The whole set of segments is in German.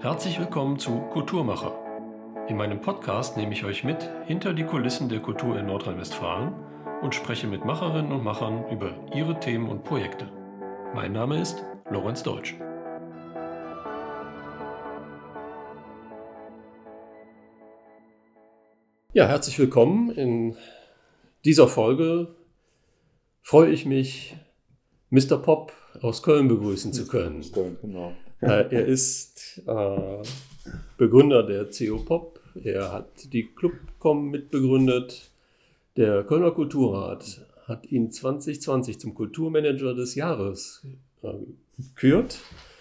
Herzlich willkommen zu Kulturmacher. In meinem Podcast nehme ich euch mit hinter die Kulissen der Kultur in Nordrhein-Westfalen und spreche mit Macherinnen und Machern über ihre Themen und Projekte. Mein Name ist Lorenz Deutsch. Ja, herzlich willkommen. In dieser Folge freue ich mich, Mr. Pop aus Köln begrüßen zu können. Köln, genau. Äh, er ist äh, Begründer der CO Pop. Er hat die Clubcom mitbegründet. Der Kölner Kulturrat hat ihn 2020 zum Kulturmanager des Jahres äh, gekürt.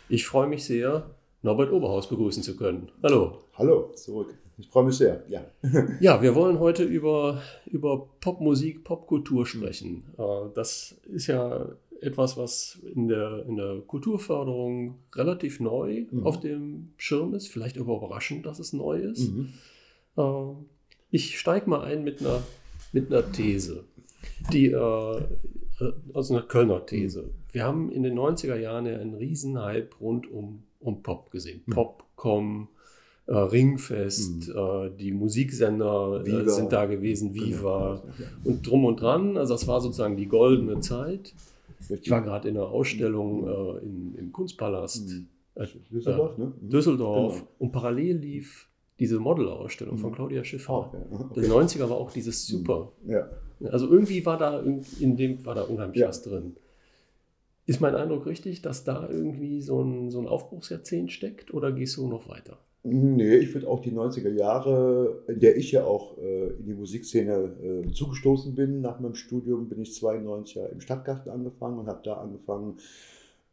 Ich freue mich sehr, Norbert Oberhaus begrüßen zu können. Hallo. Hallo, zurück. Ich freue mich sehr, ja. ja, wir wollen heute über, über Popmusik, Popkultur sprechen. Äh, das ist ja etwas, was in der, in der Kulturförderung relativ neu mhm. auf dem Schirm ist. Vielleicht aber überraschend, dass es neu ist. Mhm. Äh, ich steige mal ein mit einer, mit einer These, die, äh, also einer Kölner These. Wir haben in den 90er Jahren ja einen Riesenhype rund um, um Pop gesehen. Mhm. Popcom, äh, Ringfest, mhm. äh, die Musiksender äh, sind da gewesen, Viva genau. und drum und dran. Also das war sozusagen die goldene Zeit. Ich war gerade in einer Ausstellung äh, in, im Kunstpalast. Mhm. Äh, Düsseldorf, ne? Mhm. Düsseldorf. Genau. Und parallel lief diese Modelausstellung mhm. von Claudia Schiffer. Oh, ja. okay. Der 90er war auch dieses mhm. Super. Ja. Also irgendwie war da in dem war da unheimlich ja. was drin. Ist mein Eindruck richtig, dass da irgendwie so ein, so ein Aufbruchsjahrzehnt steckt oder gehst du noch weiter? Nee, ich finde auch die 90er Jahre, in der ich ja auch äh, in die Musikszene äh, zugestoßen bin. Nach meinem Studium bin ich 92 ja im Stadtgarten angefangen und habe da angefangen,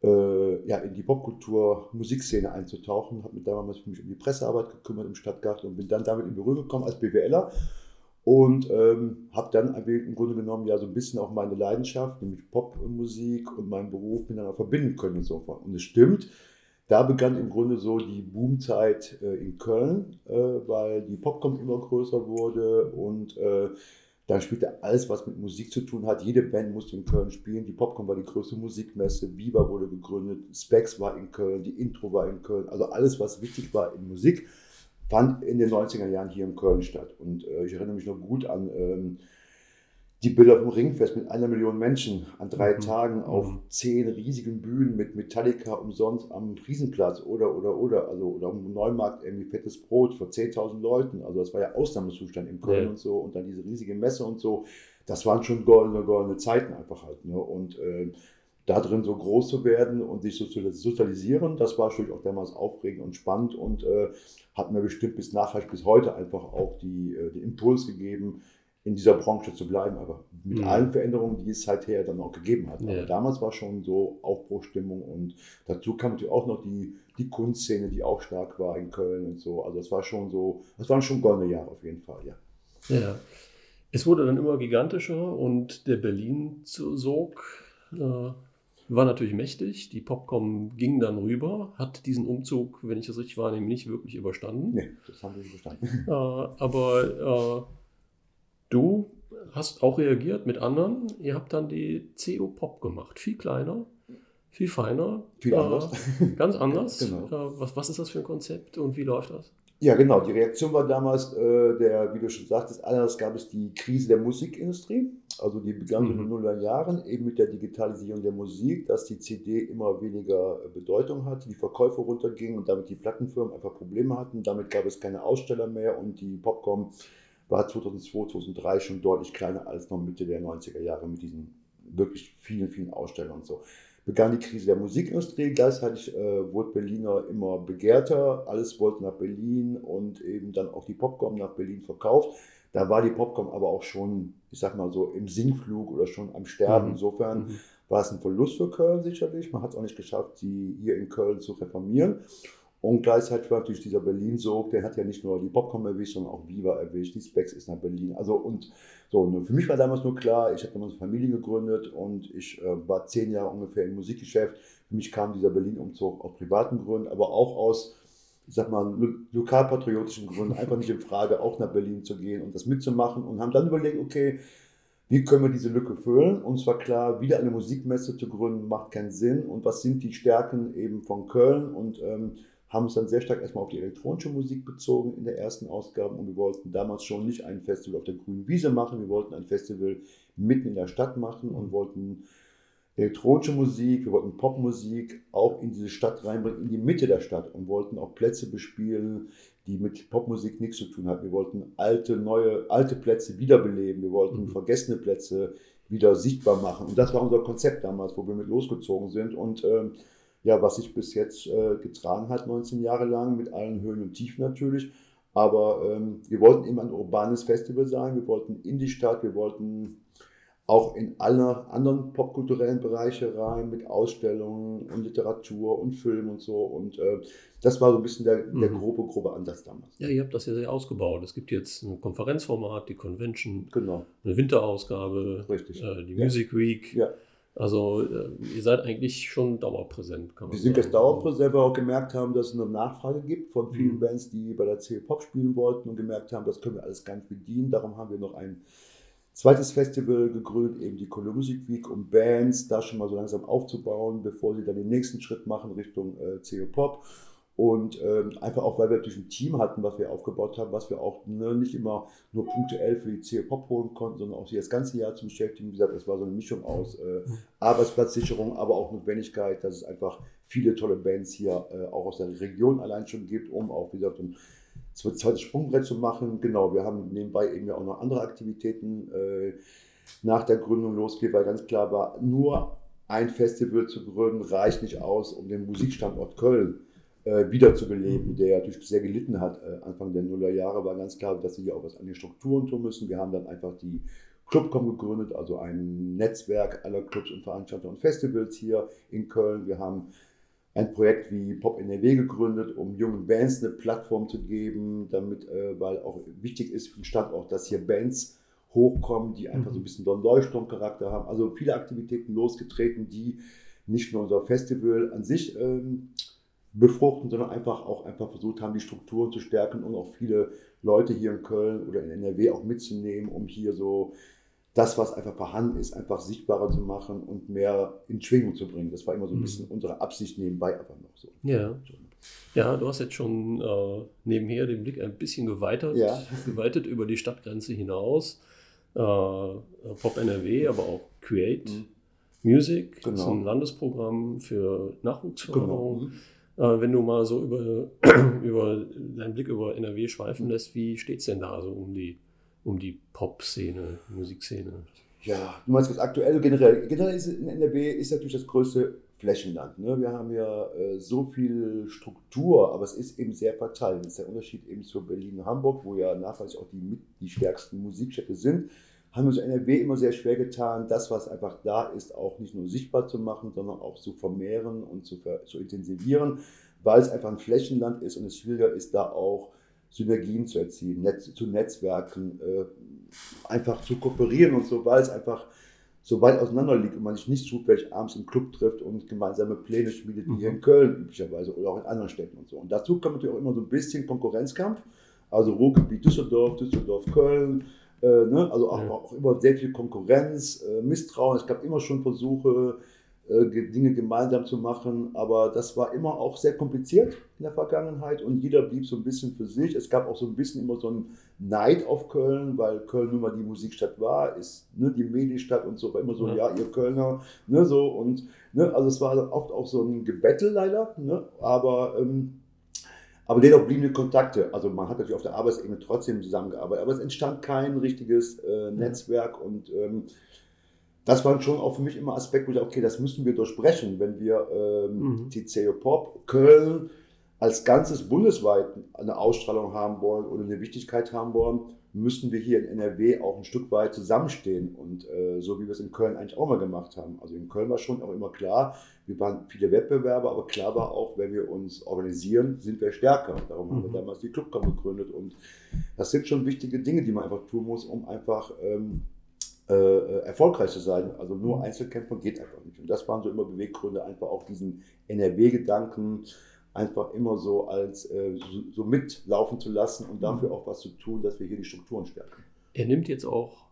äh, ja, in die Popkultur, Musikszene einzutauchen. Habe mich damals mich um die Pressearbeit gekümmert im Stadtgarten und bin dann damit in Berührung gekommen als BWLer. Und ähm, habe dann im Grunde genommen ja so ein bisschen auch meine Leidenschaft, nämlich Popmusik und meinen Beruf miteinander verbinden können insofern. Und es stimmt, da begann im Grunde so die Boomzeit äh, in Köln, äh, weil die Popcom immer größer wurde und äh, da spielte alles, was mit Musik zu tun hat. Jede Band musste in Köln spielen. Die Popcom war die größte Musikmesse, Viva wurde gegründet, Specs war in Köln, die Intro war in Köln. Also alles, was wichtig war in Musik, fand in den 90er Jahren hier in Köln statt. Und äh, ich erinnere mich noch gut an ähm, die Bilder vom Ringfest mit einer Million Menschen an drei mhm. Tagen auf mhm. zehn riesigen Bühnen mit Metallica umsonst am Riesenplatz oder, oder, oder, also, oder am Neumarkt irgendwie fettes Brot vor 10.000 Leuten. Also, das war ja Ausnahmezustand in Köln ja. und so und dann diese riesige Messe und so. Das waren schon goldene, goldene Zeiten einfach halt. Ne? Und äh, da drin so groß zu werden und sich so zu sozialisieren, das war natürlich auch damals aufregend und spannend und äh, hat mir bestimmt bis nachher, bis heute einfach auch die, äh, den Impuls gegeben, in dieser Branche zu bleiben, aber mit mhm. allen Veränderungen, die es seither dann auch gegeben hat. Ja. Aber damals war schon so Aufbruchstimmung und dazu kam natürlich auch noch die, die Kunstszene, die auch stark war in Köln und so. Also es war schon so, es waren schon goldene Jahre auf jeden Fall, ja. Ja. Es wurde dann immer gigantischer und der Berlin-Sog äh, war natürlich mächtig. Die Popcom ging dann rüber, hat diesen Umzug, wenn ich das richtig wahrnehme, nicht wirklich überstanden. Nee, das haben wir nicht überstanden. Äh, aber äh, Du hast auch reagiert mit anderen. Ihr habt dann die CO Pop gemacht. Viel kleiner, viel feiner. Viel äh, anders. ganz anders. genau. Äh, was, was ist das für ein Konzept und wie läuft das? Ja, genau. Die Reaktion war damals, äh, der, wie du schon sagtest, anders gab es die Krise der Musikindustrie. Also die begann in den Nuller Jahren eben mit der Digitalisierung der Musik, dass die CD immer weniger Bedeutung hatte, die Verkäufe runtergingen und damit die Plattenfirmen einfach Probleme hatten. Damit gab es keine Aussteller mehr und die Popcorn war 2002, 2003 schon deutlich kleiner als noch Mitte der 90er Jahre mit diesen wirklich vielen, vielen Ausstellern und so. Begann die Krise der Musikindustrie, gleichzeitig äh, wurde Berliner immer begehrter, alles wollte nach Berlin und eben dann auch die Popcom nach Berlin verkauft. Da war die Popcom aber auch schon, ich sag mal so, im Sinkflug oder schon am Sterben. Mhm. Insofern mhm. war es ein Verlust für Köln sicherlich. Man hat es auch nicht geschafft, sie hier in Köln zu reformieren. Und gleichzeitig war natürlich dieser Berlin-Sog, der hat ja nicht nur die Popcom erwischt, sondern auch Viva erwischt, die Specs ist nach Berlin. Also und so, und für mich war damals nur klar, ich habe damals eine Familie gegründet und ich äh, war zehn Jahre ungefähr im Musikgeschäft. Für mich kam dieser Berlin-Umzug aus privaten Gründen, aber auch aus, ich sag mal, lo lokalpatriotischen Gründen, einfach nicht in Frage, auch nach Berlin zu gehen und das mitzumachen und haben dann überlegt, okay, wie können wir diese Lücke füllen? Und zwar klar, wieder eine Musikmesse zu gründen, macht keinen Sinn. Und was sind die Stärken eben von Köln? Und ähm, haben uns dann sehr stark erstmal auf die elektronische Musik bezogen in der ersten Ausgabe und wir wollten damals schon nicht ein Festival auf der grünen Wiese machen, wir wollten ein Festival mitten in der Stadt machen und wollten elektronische Musik, wir wollten Popmusik auch in diese Stadt reinbringen, in die Mitte der Stadt und wollten auch Plätze bespielen, die mit Popmusik nichts zu tun hatten. Wir wollten alte, neue, alte Plätze wiederbeleben, wir wollten mhm. vergessene Plätze wieder sichtbar machen. Und das war unser Konzept damals, wo wir mit losgezogen sind. Und ähm, ja, was sich bis jetzt äh, getragen hat, 19 Jahre lang, mit allen Höhen und Tiefen natürlich. Aber ähm, wir wollten immer ein urbanes Festival sein, wir wollten in die Stadt, wir wollten auch in alle anderen popkulturellen Bereiche rein, mit Ausstellungen und Literatur und Film und so. Und äh, das war so ein bisschen der, der mhm. grobe, grobe Ansatz damals. Ja, ihr habt das ja sehr ausgebaut. Es gibt jetzt ein Konferenzformat, die Convention, genau. eine Winterausgabe. Äh, die ja. Music Week. Ja. Also äh, ihr seid eigentlich schon dauerpräsent, kann man Wir sind jetzt dauerpräsent, weil wir auch gemerkt haben, dass es eine Nachfrage gibt von vielen mhm. Bands, die bei der C-Pop spielen wollten und gemerkt haben, das können wir alles gar nicht bedienen. Darum haben wir noch ein zweites Festival gegründet, eben die Colo Music Week, um Bands da schon mal so langsam aufzubauen, bevor sie dann den nächsten Schritt machen Richtung äh, CO Pop. Und ähm, einfach auch, weil wir natürlich ein Team hatten, was wir aufgebaut haben, was wir auch ne, nicht immer nur punktuell für die CO Pop holen konnten, sondern auch das ganze Jahr zu beschäftigen. Wie gesagt, es war so eine Mischung aus äh, Arbeitsplatzsicherung, aber auch Notwendigkeit, dass es einfach viele tolle Bands hier äh, auch aus der Region allein schon gibt, um auch, wie gesagt, ein zweites Sprungbrett zu machen. Genau, wir haben nebenbei eben ja auch noch andere Aktivitäten äh, nach der Gründung losgeht, weil ganz klar war, nur ein Festival zu gründen reicht nicht aus, um den Musikstandort Köln äh, wiederzubeleben, der natürlich sehr gelitten hat. Äh, Anfang der Nullerjahre war ganz klar, dass sie hier auch was an den Strukturen tun müssen. Wir haben dann einfach die Clubcom gegründet, also ein Netzwerk aller Clubs und Veranstalter und Festivals hier in Köln. Wir haben ein Projekt wie Pop NRW gegründet, um jungen Bands eine Plattform zu geben, damit, äh, weil auch wichtig ist für den Standort, dass hier Bands hochkommen, die einfach so ein mhm. bisschen einen Leuchtturmcharakter haben. Also viele Aktivitäten losgetreten, die nicht nur unser Festival an sich ähm, befruchten, sondern einfach auch einfach versucht haben, die Strukturen zu stärken und auch viele Leute hier in Köln oder in NRW auch mitzunehmen, um hier so das, was einfach vorhanden ist, einfach sichtbarer zu machen und mehr in Schwingung zu bringen. Das war immer so ein mhm. bisschen unsere Absicht nebenbei einfach noch so. Ja. Ja, du hast jetzt schon äh, nebenher den Blick ein bisschen geweitet, ja. geweitet über die Stadtgrenze hinaus. Äh, Pop NRW, aber auch Create mhm. Music, genau. das ist ein genau. Landesprogramm für Nachwuchsförderung. Genau. Äh, wenn du mal so über, über deinen Blick über NRW schweifen lässt, wie steht es denn da so um die, um die Pop-Szene, Musikszene? Ja, du meinst aktuell generell. Generell ist in NRW ist natürlich das größte Flächenland. Ne? Wir haben ja äh, so viel Struktur, aber es ist eben sehr verteilt. Das ist der Unterschied eben zu Berlin und Hamburg, wo ja nachweislich auch die, die stärksten Musikstädte sind haben wir uns in NRW immer sehr schwer getan, das, was einfach da ist, auch nicht nur sichtbar zu machen, sondern auch zu vermehren und zu, zu intensivieren, weil es einfach ein Flächenland ist und es schwieriger ist, da auch Synergien zu erzielen, Netz, zu Netzwerken, äh, einfach zu kooperieren und so, weil es einfach so weit auseinander liegt und man sich nicht zufällig abends im Club trifft und gemeinsame Pläne schmiedet, wie mhm. hier in Köln üblicherweise oder auch in anderen Städten und so. Und dazu kommt natürlich auch immer so ein bisschen Konkurrenzkampf, also Ruhrgebiet Düsseldorf, Düsseldorf, Köln, äh, ne? Also auch, ja. auch, immer sehr viel Konkurrenz, äh, Misstrauen. Es gab immer schon Versuche, äh, Dinge gemeinsam zu machen, aber das war immer auch sehr kompliziert in der Vergangenheit und jeder blieb so ein bisschen für sich. Es gab auch so ein bisschen immer so einen Neid auf Köln, weil Köln nun mal die Musikstadt war, ist ne, die Medienstadt und so, war immer so, ja, ja ihr Kölner, ne, so und, ne, also es war oft auch so ein Gebettel leider, ne, aber ähm, aber dennoch blieben die Kontakte. Also man hat natürlich auf der Arbeitsebene trotzdem zusammengearbeitet, aber es entstand kein richtiges äh, Netzwerk und ähm, das war schon auch für mich immer Aspekt, wo ich dachte, okay, das müssen wir durchbrechen, wenn wir ähm, mhm. die CEO Pop Köln als ganzes bundesweit eine Ausstrahlung haben wollen oder eine Wichtigkeit haben wollen, müssen wir hier in NRW auch ein Stück weit zusammenstehen und äh, so wie wir es in Köln eigentlich auch mal gemacht haben. Also in Köln war schon auch immer klar, wir waren viele Wettbewerber, aber klar war auch, wenn wir uns organisieren, sind wir stärker. Darum mhm. haben wir mhm. damals die Clubcom gegründet und das sind schon wichtige Dinge, die man einfach tun muss, um einfach ähm, äh, äh erfolgreich zu sein. Also nur mhm. Einzelkämpfer geht einfach nicht. Und das waren so immer Beweggründe, einfach auch diesen NRW-Gedanken, einfach immer so als äh, so, so, mitlaufen zu lassen und dafür mhm. auch was zu tun, dass wir hier die Strukturen stärken. Er nimmt jetzt auch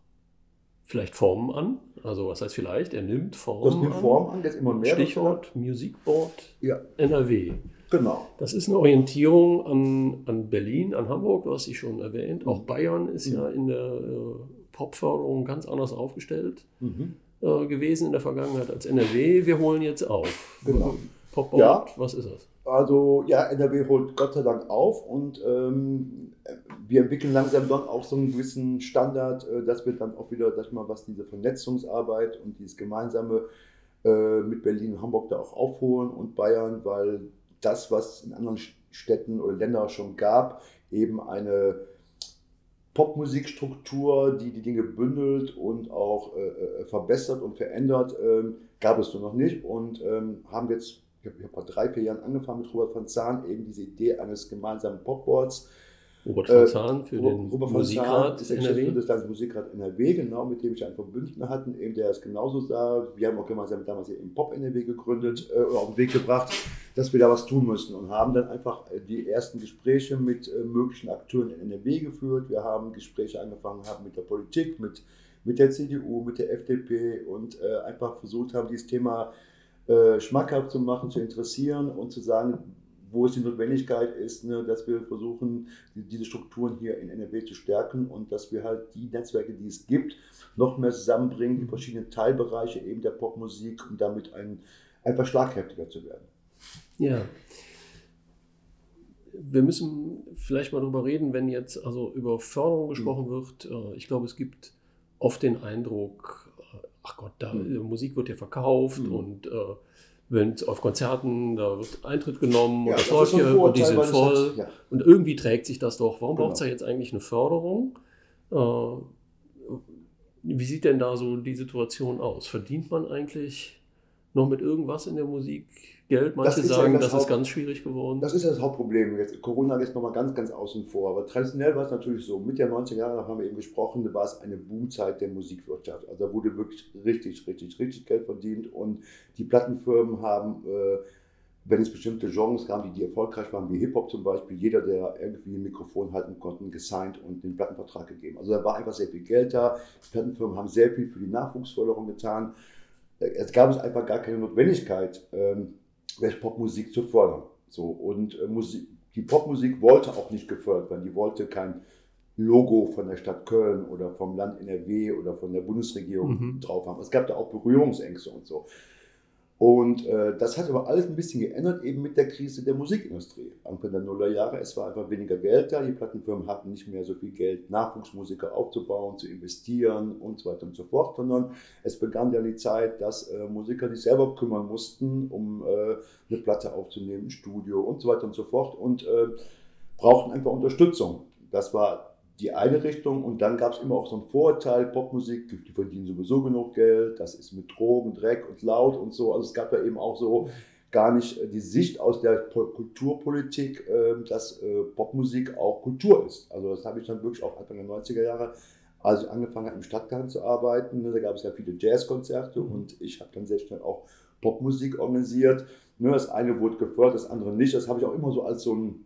vielleicht Formen an. Also was heißt vielleicht? Er nimmt Formen das nimmt Formen an, das immer mehr. Stichwort Musikboard ja. NRW. Genau. Das ist eine Orientierung an, an Berlin, an Hamburg, du hast sie schon erwähnt. Auch mhm. Bayern ist mhm. ja in der äh, Popförderung ganz anders aufgestellt mhm. äh, gewesen in der Vergangenheit als NRW. Wir holen jetzt auf. Genau. Popboard, ja. was ist das? Also ja, NRW holt Gott sei Dank auf und ähm, wir entwickeln langsam dann auch so einen gewissen Standard, äh, dass wir dann auch wieder, sag ich mal, was diese Vernetzungsarbeit und dieses gemeinsame äh, mit Berlin und Hamburg da auch aufholen und Bayern, weil das, was in anderen Städten oder Ländern schon gab, eben eine Popmusikstruktur, die die Dinge bündelt und auch äh, äh verbessert und verändert, ähm, gab es so noch nicht und ähm, haben jetzt ich habe vor drei, vier Jahren angefangen mit Robert von Zahn, eben diese Idee eines gemeinsamen Popboards. Robert von äh, Zahn für äh, den Robert Musikrat ist der NRW. des Landes Musikrat NRW, genau, mit dem ich einen Verbündeten hatten, eben der es genauso sah. Wir haben auch gemeinsam damals im Pop NRW gegründet äh, oder auf den Weg gebracht, dass wir da was tun müssen und haben dann einfach äh, die ersten Gespräche mit äh, möglichen Akteuren in NRW geführt. Wir haben Gespräche angefangen haben mit der Politik, mit, mit der CDU, mit der FDP und äh, einfach versucht haben, dieses Thema äh, schmackhaft zu machen, zu interessieren und zu sagen, wo es die Notwendigkeit ist, ne, dass wir versuchen, die, diese Strukturen hier in NRW zu stärken und dass wir halt die Netzwerke, die es gibt, noch mehr zusammenbringen, die verschiedenen Teilbereiche eben der Popmusik, um damit ein, einfach schlagkräftiger zu werden. Ja. Wir müssen vielleicht mal darüber reden, wenn jetzt also über Förderung gesprochen mhm. wird. Äh, ich glaube, es gibt oft den Eindruck, ach Gott, da mhm. Musik wird ja verkauft mhm. und äh, wenn auf Konzerten, da wird Eintritt genommen ja, und das, läuft hier und die sind voll. Hat, ja. Und irgendwie trägt sich das doch. Warum genau. braucht es da jetzt eigentlich eine Förderung? Äh, wie sieht denn da so die Situation aus? Verdient man eigentlich noch mit irgendwas in der Musik Geld? Manche das sagen, ja das, das ist ganz schwierig geworden. Das ist ja das Hauptproblem. Jetzt, Corona ist nochmal ganz, ganz außen vor. Aber traditionell war es natürlich so. Mit der 90er Jahre haben wir eben gesprochen, da war es eine Boomzeit der Musikwirtschaft. Also da wurde wirklich richtig, richtig, richtig Geld verdient. Und die Plattenfirmen haben, äh, wenn es bestimmte Genres gab, die, die erfolgreich waren, wie Hip-Hop zum Beispiel, jeder, der irgendwie ein Mikrofon halten konnte, gesigned und den Plattenvertrag gegeben. Also da war einfach sehr viel Geld da. Die Plattenfirmen haben sehr viel für die Nachwuchsförderung getan es gab es einfach gar keine Notwendigkeit, ähm, Popmusik zu fördern. So, und äh, Musik, die Popmusik wollte auch nicht gefördert werden. Die wollte kein Logo von der Stadt Köln oder vom Land NRW oder von der Bundesregierung mhm. drauf haben. Es gab da auch Berührungsängste und so. Und äh, das hat aber alles ein bisschen geändert, eben mit der Krise der Musikindustrie. Anfang der Nullerjahre, es war einfach weniger Geld da, die Plattenfirmen hatten nicht mehr so viel Geld, Nachwuchsmusiker aufzubauen, zu investieren und so weiter und so fort, sondern es begann dann die Zeit, dass äh, Musiker sich selber kümmern mussten, um äh, eine Platte aufzunehmen, ein Studio und so weiter und so fort und äh, brauchten einfach Unterstützung. Das war die eine Richtung und dann gab es immer auch so ein Vorurteil, Popmusik, die verdienen sowieso genug Geld, das ist mit Drogen, Dreck und laut und so. Also es gab da eben auch so gar nicht äh, die Sicht aus der Kulturpolitik, ähm, dass äh, Popmusik auch Kultur ist. Also das habe ich dann wirklich auch Anfang der 90er Jahre, als ich angefangen habe im Stadtgarten zu arbeiten, ne, da gab es ja viele Jazzkonzerte mhm. und ich habe dann sehr schnell auch Popmusik organisiert. Ne, das eine wurde gefördert, das andere nicht. Das habe ich auch immer so als so ein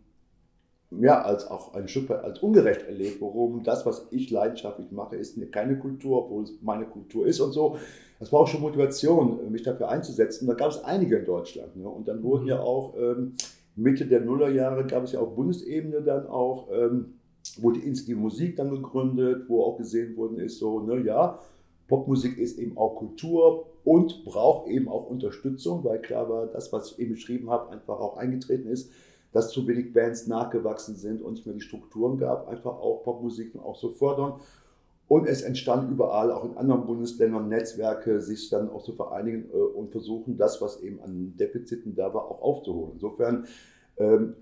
ja, als auch ein Stück weit als ungerecht erlebt, worum das, was ich leidenschaftlich mache, ist keine Kultur, obwohl es meine Kultur ist und so. Das war auch schon Motivation, mich dafür einzusetzen. Da gab es einige in Deutschland. Ne? Und dann wurden mhm. ja auch ähm, Mitte der Nullerjahre, gab es ja auf Bundesebene dann auch, ähm, wurde die Musik dann gegründet, wo auch gesehen worden ist, so, ne, ja, Popmusik ist eben auch Kultur und braucht eben auch Unterstützung, weil klar war, das, was ich eben beschrieben habe, einfach auch eingetreten ist dass zu wenig Bands nachgewachsen sind und nicht mehr die Strukturen gab, einfach auch Popmusik auch so fördern. Und es entstanden überall, auch in anderen Bundesländern, Netzwerke, sich dann auch zu vereinigen äh, und versuchen, das, was eben an Defiziten da war, auch aufzuholen. Insofern, ähm,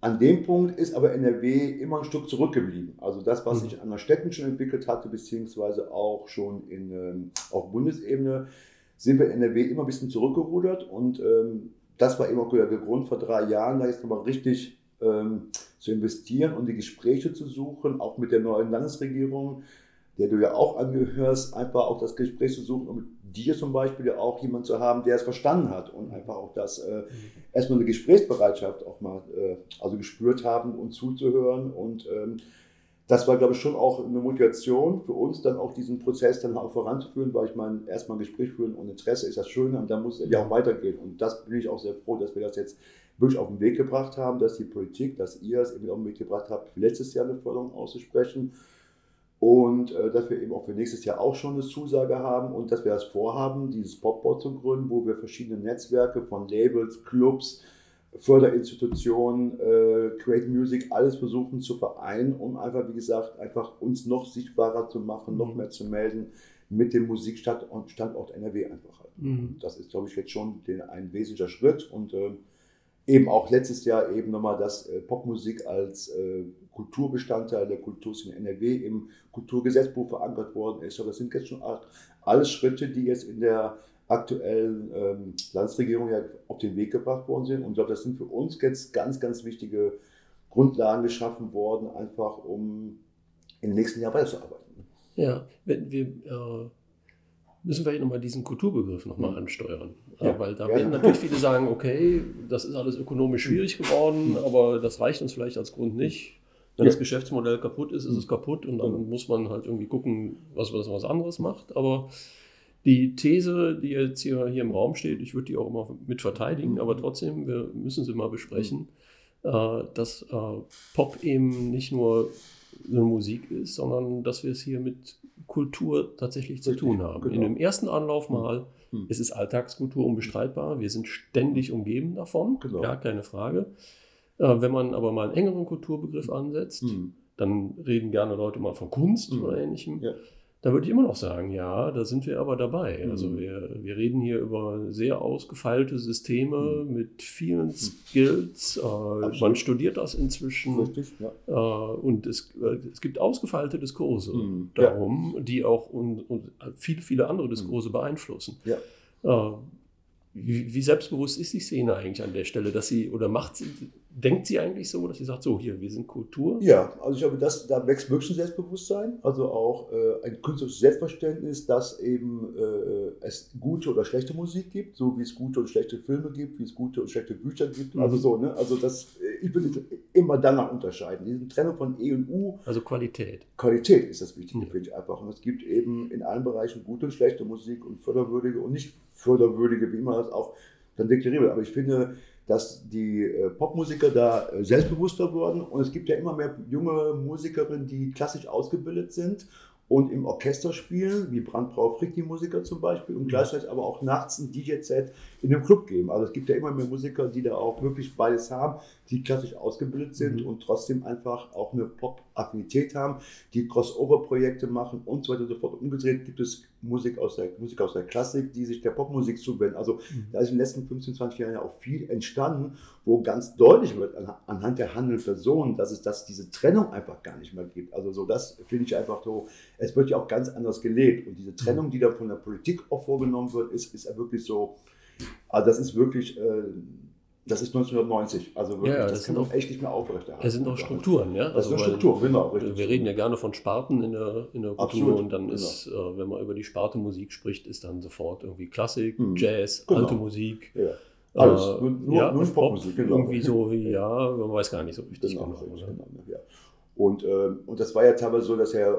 an dem Punkt ist aber NRW immer ein Stück zurückgeblieben. Also das, was mhm. sich an der Städten schon entwickelt hatte, beziehungsweise auch schon in, ähm, auf Bundesebene, sind wir in NRW immer ein bisschen zurückgerudert und ähm, das war eben auch der Grund vor drei Jahren, da jetzt nochmal richtig ähm, zu investieren und die Gespräche zu suchen, auch mit der neuen Landesregierung, der du ja auch angehörst, einfach auch das Gespräch zu suchen und mit dir zum Beispiel ja auch jemand zu haben, der es verstanden hat und einfach auch das äh, erstmal eine Gesprächsbereitschaft auch mal äh, also gespürt haben und zuzuhören und ähm, das war, glaube ich, schon auch eine Motivation für uns, dann auch diesen Prozess dann auch voranzuführen, weil ich meine, erstmal ein Gespräch führen und Interesse ist das Schöne und dann muss es ja auch weitergehen. Und das bin ich auch sehr froh, dass wir das jetzt wirklich auf den Weg gebracht haben, dass die Politik, dass ihr es eben auf den Weg gebracht habt, für letztes Jahr eine Förderung auszusprechen und äh, dass wir eben auch für nächstes Jahr auch schon eine Zusage haben und dass wir das vorhaben, dieses Popboard zu gründen, wo wir verschiedene Netzwerke von Labels, Clubs, Förderinstitutionen, äh, Create Music, alles versuchen zu vereinen, um einfach, wie gesagt, einfach uns noch sichtbarer zu machen, noch mhm. mehr zu melden mit dem Musikstandort Standort NRW einfach halt. Mhm. Das ist, glaube ich, jetzt schon den, ein wesentlicher Schritt und äh, eben auch letztes Jahr eben nochmal, dass äh, Popmusik als äh, Kulturbestandteil der Kulturszene NRW im Kulturgesetzbuch verankert worden ist. Aber das sind jetzt schon alles Schritte, die jetzt in der aktuellen ähm, Landesregierung ja auf den Weg gebracht worden sind. Und ich glaube, das sind für uns jetzt ganz, ganz wichtige Grundlagen geschaffen worden, einfach um im nächsten Jahr weiterzuarbeiten. Ja, wenn wir äh, müssen wir nochmal diesen Kulturbegriff nochmal mhm. ansteuern. Ja, weil da werden natürlich viele sagen, okay, das ist alles ökonomisch schwierig geworden, aber das reicht uns vielleicht als Grund nicht. Wenn ja. das Geschäftsmodell kaputt ist, ist es kaputt und dann muss man halt irgendwie gucken, was was anderes macht. Aber die These, die jetzt hier, hier im Raum steht, ich würde die auch immer mit verteidigen, aber trotzdem, wir müssen sie mal besprechen, äh, dass äh, Pop eben nicht nur eine Musik ist, sondern dass wir es hier mit Kultur tatsächlich zu tun haben. Genau. In dem ersten Anlauf hm. mal, hm. es ist Alltagskultur unbestreitbar, wir sind ständig umgeben davon, genau. ja, keine Frage. Äh, wenn man aber mal einen engeren Kulturbegriff ansetzt, hm. dann reden gerne Leute mal von Kunst hm. oder ähnlichem. Ja. Da würde ich immer noch sagen, ja, da sind wir aber dabei. Mhm. Also wir, wir reden hier über sehr ausgefeilte Systeme mhm. mit vielen. Skills. Äh, man studiert das inzwischen. Richtig, ja. Äh, und es, äh, es gibt ausgefeilte Diskurse mhm. darum, ja. die auch und, und viele, viele andere Diskurse mhm. beeinflussen. Ja. Äh, wie, wie, selbstbewusst ist die Szene eigentlich an der Stelle, dass sie oder macht sie, denkt sie eigentlich so, dass sie sagt, so hier, wir sind Kultur? Ja, also ich glaube, das, da wächst wirklich ein Selbstbewusstsein, also auch äh, ein künstlerisches Selbstverständnis, dass eben äh, es gute oder schlechte Musik gibt, so wie es gute und schlechte Filme gibt, wie es gute und schlechte Bücher gibt. Mhm. Also so, ne? Also das, äh, ich würde immer danach unterscheiden. Diese Trennung von E und U. Also Qualität. Qualität ist das Wichtige, mhm. finde ich einfach. Und es gibt eben in allen Bereichen gute und schlechte Musik und förderwürdige und nicht förderwürdige, wie man das auch dann deklariert. Aber ich finde, dass die äh, Popmusiker da äh, selbstbewusster wurden. Und es gibt ja immer mehr junge Musikerinnen, die klassisch ausgebildet sind und im Orchester spielen, wie Brandbrau Frick, die Musiker zum Beispiel, und gleichzeitig aber auch nachts ein DJ-Set in einem Club geben. Also es gibt ja immer mehr Musiker, die da auch wirklich beides haben, die klassisch ausgebildet sind mhm. und trotzdem einfach auch eine Pop-Affinität haben, die Crossover-Projekte machen und so weiter und so fort. Umgedreht gibt es Musik aus der, Musik aus der Klassik, die sich der Popmusik zuwenden. Also mhm. da ist in den letzten 15, 20 Jahren ja auch viel entstanden, wo ganz deutlich wird anhand der handelnden Personen, dass es dass diese Trennung einfach gar nicht mehr gibt. Also so das finde ich einfach so, es wird ja auch ganz anders gelebt. Und diese Trennung, mhm. die da von der Politik auch vorgenommen wird, ist, ist ja wirklich so, also das ist wirklich... Äh, das ist 1990. Also wirklich, ja, das, das kann auch echt nicht mehr aufrechterhalten. Das sind auch Strukturen, ja. Das also sind Strukturen, genau. Richtig. Wir reden ja gerne von Sparten in der, in der Kultur Absolut, und dann genau. ist, äh, wenn man über die Sparte Musik spricht, ist dann sofort irgendwie Klassik, mhm. Jazz, genau. alte Musik. Ja. Alles, äh, nur, ja, nur Popmusik, genau. Irgendwie so, ja, man weiß gar nicht so richtig genau. genau, genau ja. Und, äh, und das war ja teilweise so, dass ja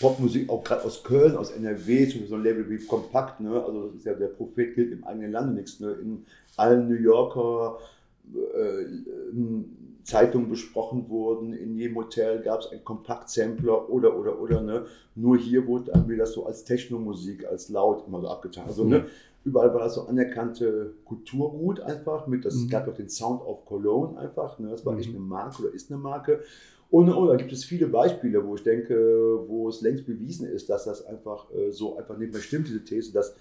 Popmusik auch gerade aus Köln, aus NRW, so ein Label wie Kompakt, ne? also das ist ja der Prophet gilt im eigenen Lande nichts, ne? in allen New Yorker äh, Zeitungen besprochen wurden, in jedem Hotel gab es einen Kompakt-Sampler oder, oder, oder, ne? nur hier wurde dann wieder das so als Technomusik, als laut immer so abgetan. Also, ne? Überall war das so anerkannte Kulturgut einfach, mit, das, mhm. es gab auch den Sound of Cologne einfach, ne? das war mhm. echt eine Marke oder ist eine Marke. Und, und da gibt es viele Beispiele, wo ich denke, wo es längst bewiesen ist, dass das einfach äh, so einfach nicht mehr stimmt, diese These, dass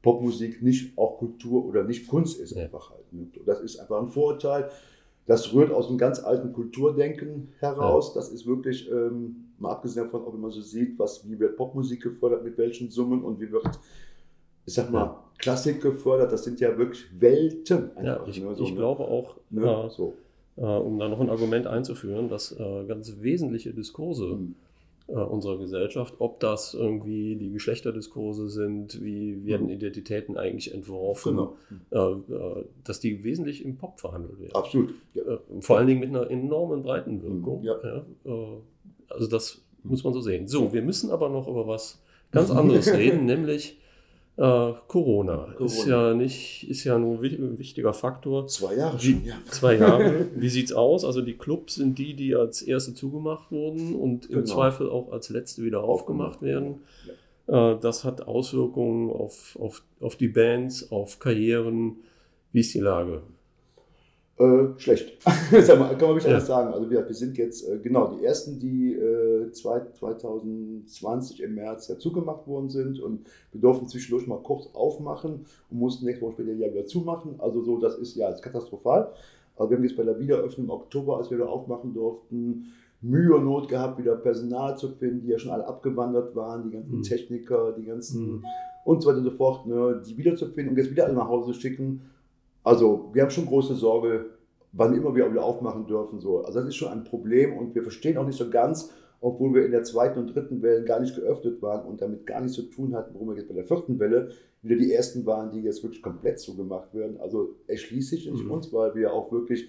Popmusik nicht auch Kultur oder nicht Kunst ist ja. einfach halt. Ne? Das ist einfach ein Vorurteil. Das rührt aus einem ganz alten Kulturdenken heraus. Ja. Das ist wirklich, ähm, mal abgesehen davon, ob man so sieht, was, wie wird Popmusik gefördert, mit welchen Summen und wie wird, ich sag mal, ja. Klassik gefördert. Das sind ja wirklich Welten. Einfach, ja, ich, ne? so, ich ne? glaube auch, ne? so äh, um da noch ein Argument einzuführen, dass äh, ganz wesentliche Diskurse mhm. äh, unserer Gesellschaft, ob das irgendwie die Geschlechterdiskurse sind, wie werden mhm. Identitäten eigentlich entworfen, genau. Äh, äh, dass die wesentlich im Pop verhandelt werden. Absolut. Ja. Äh, vor allen Dingen mit einer enormen Breitenwirkung. Mhm. Ja. Ja, also das muss man so sehen. So, wir müssen aber noch über was ganz anderes reden, nämlich Corona. Corona. Ist ja nicht, ist ja nur ein wichtiger Faktor. Zwei Jahre schon, ja. Zwei Jahre. Wie sieht es aus? Also die Clubs sind die, die als erste zugemacht wurden und im genau. Zweifel auch als letzte wieder aufgemacht werden. Ja. Äh, das hat Auswirkungen auf, auf, auf die Bands, auf Karrieren. Wie ist die Lage? Äh, schlecht. Sag mal, kann man nicht ja. anders sagen. Also wir, wir sind jetzt, äh, genau, die ersten, die äh, 2020 im März ja zugemacht worden sind und wir durften zwischendurch mal kurz aufmachen und mussten nächste Woche später ja wieder zumachen. Also so, das ist ja ist katastrophal. Aber wir haben jetzt bei der Wiederöffnung im Oktober, als wir wieder aufmachen durften, Mühe und Not gehabt, wieder Personal zu finden, die ja schon alle abgewandert waren, die ganzen mhm. Techniker, die ganzen mhm. und so weiter und so fort, ne, die wiederzufinden und jetzt wieder alle nach Hause schicken also wir haben schon große Sorge, wann immer wir wieder aufmachen dürfen. So. Also das ist schon ein Problem und wir verstehen auch nicht so ganz, obwohl wir in der zweiten und dritten Welle gar nicht geöffnet waren und damit gar nichts zu tun hatten, warum wir jetzt bei der vierten Welle wieder die ersten waren, die jetzt wirklich komplett zugemacht werden. Also erschließt sich nicht mhm. uns, weil wir auch wirklich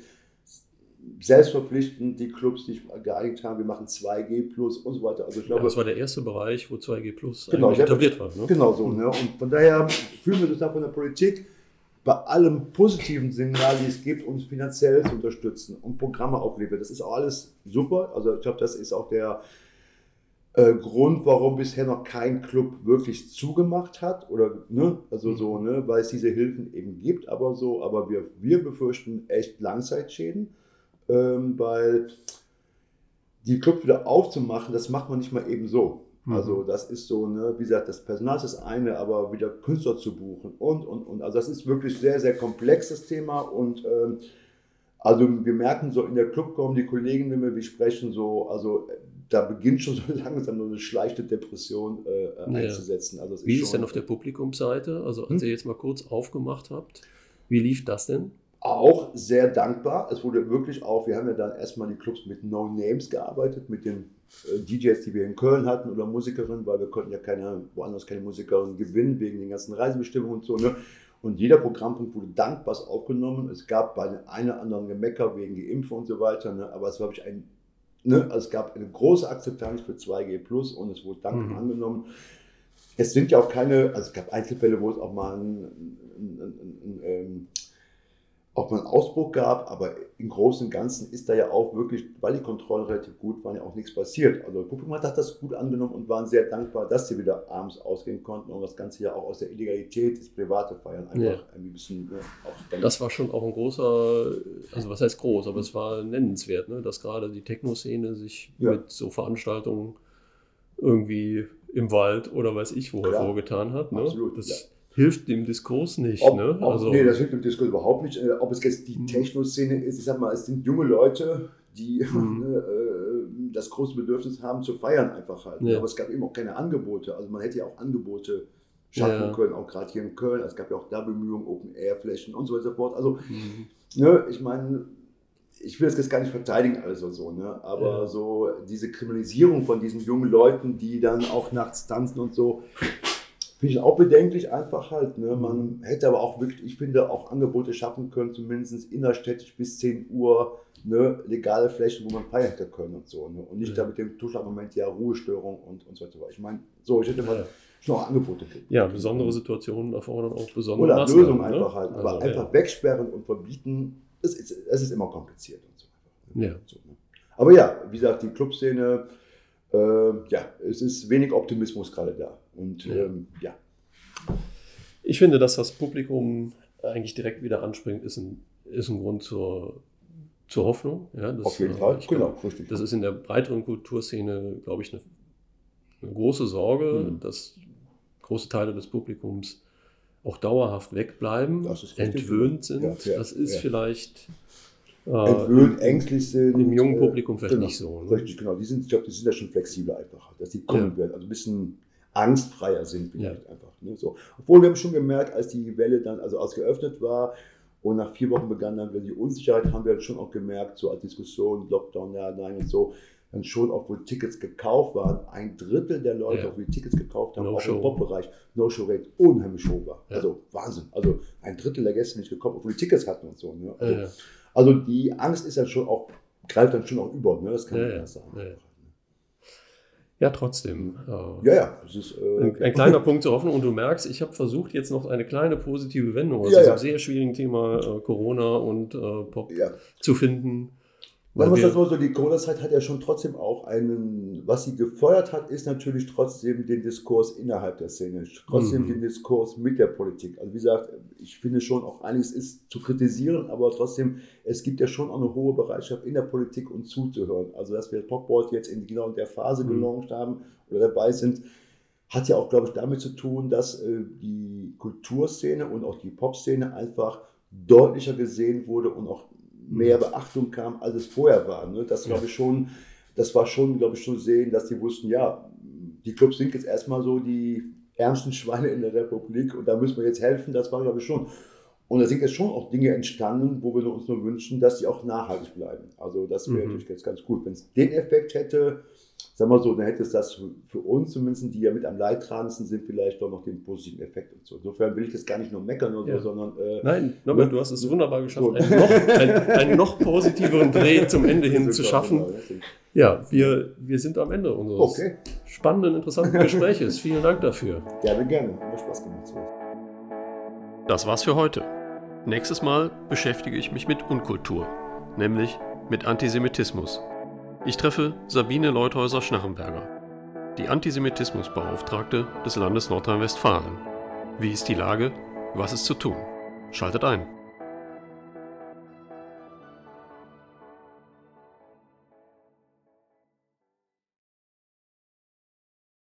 selbstverpflichtend die Clubs, die geeinigt haben, wir machen 2G plus und so weiter. Also ich glaube, ja, das war der erste Bereich, wo 2G plus genau, etabliert war. Ne? Genau so. Ne? Und von daher fühlen wir das da von der Politik bei allem positiven Signal, die es gibt, uns finanziell zu unterstützen und Programme aufliefern. Das ist auch alles super. Also ich glaube, das ist auch der äh, Grund, warum bisher noch kein Club wirklich zugemacht hat. Oder, ne, also mhm. so, ne, weil es diese Hilfen eben gibt, aber so, aber wir, wir befürchten echt Langzeitschäden, ähm, weil die Clubs wieder aufzumachen, das macht man nicht mal eben so. Mhm. Also das ist so, ne, wie gesagt, das Personal ist das eine, aber wieder Künstler zu buchen und, und, und. Also das ist wirklich sehr, sehr komplexes Thema und ähm, also wir merken so in der Club kommen die Kollegen, wenn wir sprechen, so, also da beginnt schon so langsam so eine schleichte Depression äh, einzusetzen. Also wie ist, ist denn auf der Publikumsseite? Also als hm? ihr jetzt mal kurz aufgemacht habt, wie lief das denn? Auch sehr dankbar. Es wurde wirklich auch, wir haben ja dann erstmal die Clubs mit No Names gearbeitet, mit den DJs, die wir in Köln hatten oder Musikerinnen, weil wir konnten ja keine, woanders keine Musikerinnen gewinnen wegen den ganzen Reisebestimmungen und so. Ne? Und jeder Programmpunkt wurde dankbar aufgenommen. Es gab bei einem oder anderen Gemecker wegen Geimpfe und so weiter, ne? aber es war wirklich ein, ne? also es gab eine große Akzeptanz für 2G Plus und es wurde dankbar mhm. angenommen. Es sind ja auch keine, also es gab Einzelfälle, wo es auch mal ein, ein, ein, ein ob man einen Ausbruch gab, aber im Großen und Ganzen ist da ja auch wirklich, weil die Kontrollen relativ gut waren, ja auch nichts passiert. Also das Publikum hat das gut angenommen und waren sehr dankbar, dass sie wieder abends ausgehen konnten und das Ganze ja auch aus der Illegalität, das private Feiern einfach ja. ein bisschen ne, Das war schon auch ein großer, also was heißt groß, aber es war nennenswert, ne, dass gerade die Techno-Szene sich ja. mit so Veranstaltungen irgendwie im Wald oder weiß ich wo hervorgetan hat. Ne? Absolut. Das, ja hilft dem Diskurs nicht. Ob, ne? Ob, also, nee, das hilft dem Diskurs überhaupt nicht. Äh, ob es jetzt die mhm. Techno-Szene ist, ich sag mal, es sind junge Leute, die mhm. äh, das große Bedürfnis haben zu feiern einfach halt. Ja. Aber es gab eben auch keine Angebote. Also man hätte ja auch Angebote schaffen ja. können, auch gerade hier in Köln. Es gab ja auch da Bemühungen, Open-Air-Flächen und so weiter und so fort. Also, mhm. ne, ich meine, ich will das jetzt gar nicht verteidigen, also so, ne? aber ja. so diese Kriminalisierung von diesen jungen Leuten, die dann auch nachts tanzen und so, Finde ich auch bedenklich einfach halt. Ne? Man hätte aber auch wirklich, ich finde, auch Angebote schaffen können, zumindest innerstädtisch bis 10 Uhr, ne? legale Flächen, wo man feiern hätte können und so. Ne? Und nicht ja. da mit dem Tuschlag-Moment, ja, Ruhestörung und, und so weiter. Ich meine, so, ich hätte mal schon auch Angebote. Ja, besondere Situationen erfordern auch besondere Oder Lösungen ne? einfach halt. Aber also, einfach ja. wegsperren und verbieten, es ist, es ist immer kompliziert und so. Ne? Ja. So, ne? Aber ja, wie gesagt, die Clubszene, äh, ja, es ist wenig Optimismus gerade da. Und ja. Ähm, ja. Ich finde, dass das Publikum eigentlich direkt wieder anspringt, ist ein, ist ein Grund zur, zur Hoffnung. Ja, das, Auf jeden Fall, genau, richtig. Das ist in der breiteren Kulturszene, glaube ich, eine, eine große Sorge, mhm. dass große Teile des Publikums auch dauerhaft wegbleiben, entwöhnt sind. Ja, ja, das ist ja. vielleicht äh, entwöhnt, ängstlich sind. Im jungen Publikum vielleicht genau, nicht so. Ne? Richtig, genau. Die sind, ich glaube, die sind ja schon flexibler einfach, dass die kommen werden. Also ein bisschen angstfreier sind vielleicht ja. einfach. Ne? So. Obwohl wir haben schon gemerkt, als die Welle dann also als geöffnet war und nach vier Wochen begann dann wieder die Unsicherheit, haben wir schon auch gemerkt, so als Diskussion, Lockdown, ja, nein und so, dann schon, obwohl Tickets gekauft waren, ein Drittel der Leute, ja. obwohl die Tickets gekauft haben, no auch show. im Pop-Bereich, No-Show-Rate unheimlich hoch war. Ja. Also Wahnsinn. Also ein Drittel der Gäste nicht gekommen, obwohl die Tickets hatten und so. Ne? Also, also, die Angst ist dann schon auch, greift dann schon auch über, ne? das kann man ja sagen. Ja, trotzdem. Äh, ja, ja. Ist, äh, ein, ein, kleiner Punkt zur Hoffnung. Und du merkst, ich habe versucht, jetzt noch eine kleine positive Wendung aus ja, diesem ja. sehr schwierigen Thema äh, Corona und äh, Pop ja. zu finden. Man muss das so, so, die Corona-Zeit hat ja schon trotzdem auch einen, was sie gefeuert hat, ist natürlich trotzdem den Diskurs innerhalb der Szene, trotzdem mhm. den Diskurs mit der Politik. Also wie gesagt, ich finde schon auch einiges ist zu kritisieren, aber trotzdem, es gibt ja schon auch eine hohe Bereitschaft in der Politik uns zuzuhören. Also dass wir Popboard jetzt in genau in der Phase mhm. gelauncht haben oder dabei sind, hat ja auch, glaube ich, damit zu tun, dass äh, die Kulturszene und auch die Popszene einfach deutlicher gesehen wurde und auch mehr Beachtung kam, als es vorher war. Ne? Das glaube ich schon, das war schon, glaube ich, zu sehen, dass die wussten, ja, die Clubs sind jetzt erstmal so die ärmsten Schweine in der Republik und da müssen wir jetzt helfen, das war, glaube ich, schon. Und da sind jetzt schon auch Dinge entstanden, wo wir uns nur wünschen, dass sie auch nachhaltig bleiben. Also das wäre mhm. natürlich jetzt ganz gut. Wenn es den Effekt hätte, sagen wir so, dann hätte es das für uns zumindest, die ja mit am leidtragendsten sind, vielleicht doch noch den positiven Effekt und so. Insofern will ich das gar nicht nur meckern oder ja. so, sondern. Äh, Nein, Norbert, ne? du hast es wunderbar geschafft, so. einen, noch, einen, einen, noch, positiveren Dreh zum Ende hin zu schaffen. Genau, ja, wir, wir sind am Ende unseres okay. spannenden, interessanten Gespräches. Vielen Dank dafür. Gerne, gerne. Hat Spaß gemacht. Das war's für heute. Nächstes Mal beschäftige ich mich mit Unkultur, nämlich mit Antisemitismus. Ich treffe Sabine Leuthäuser-Schnarrenberger, die Antisemitismusbeauftragte des Landes Nordrhein-Westfalen. Wie ist die Lage? Was ist zu tun? Schaltet ein.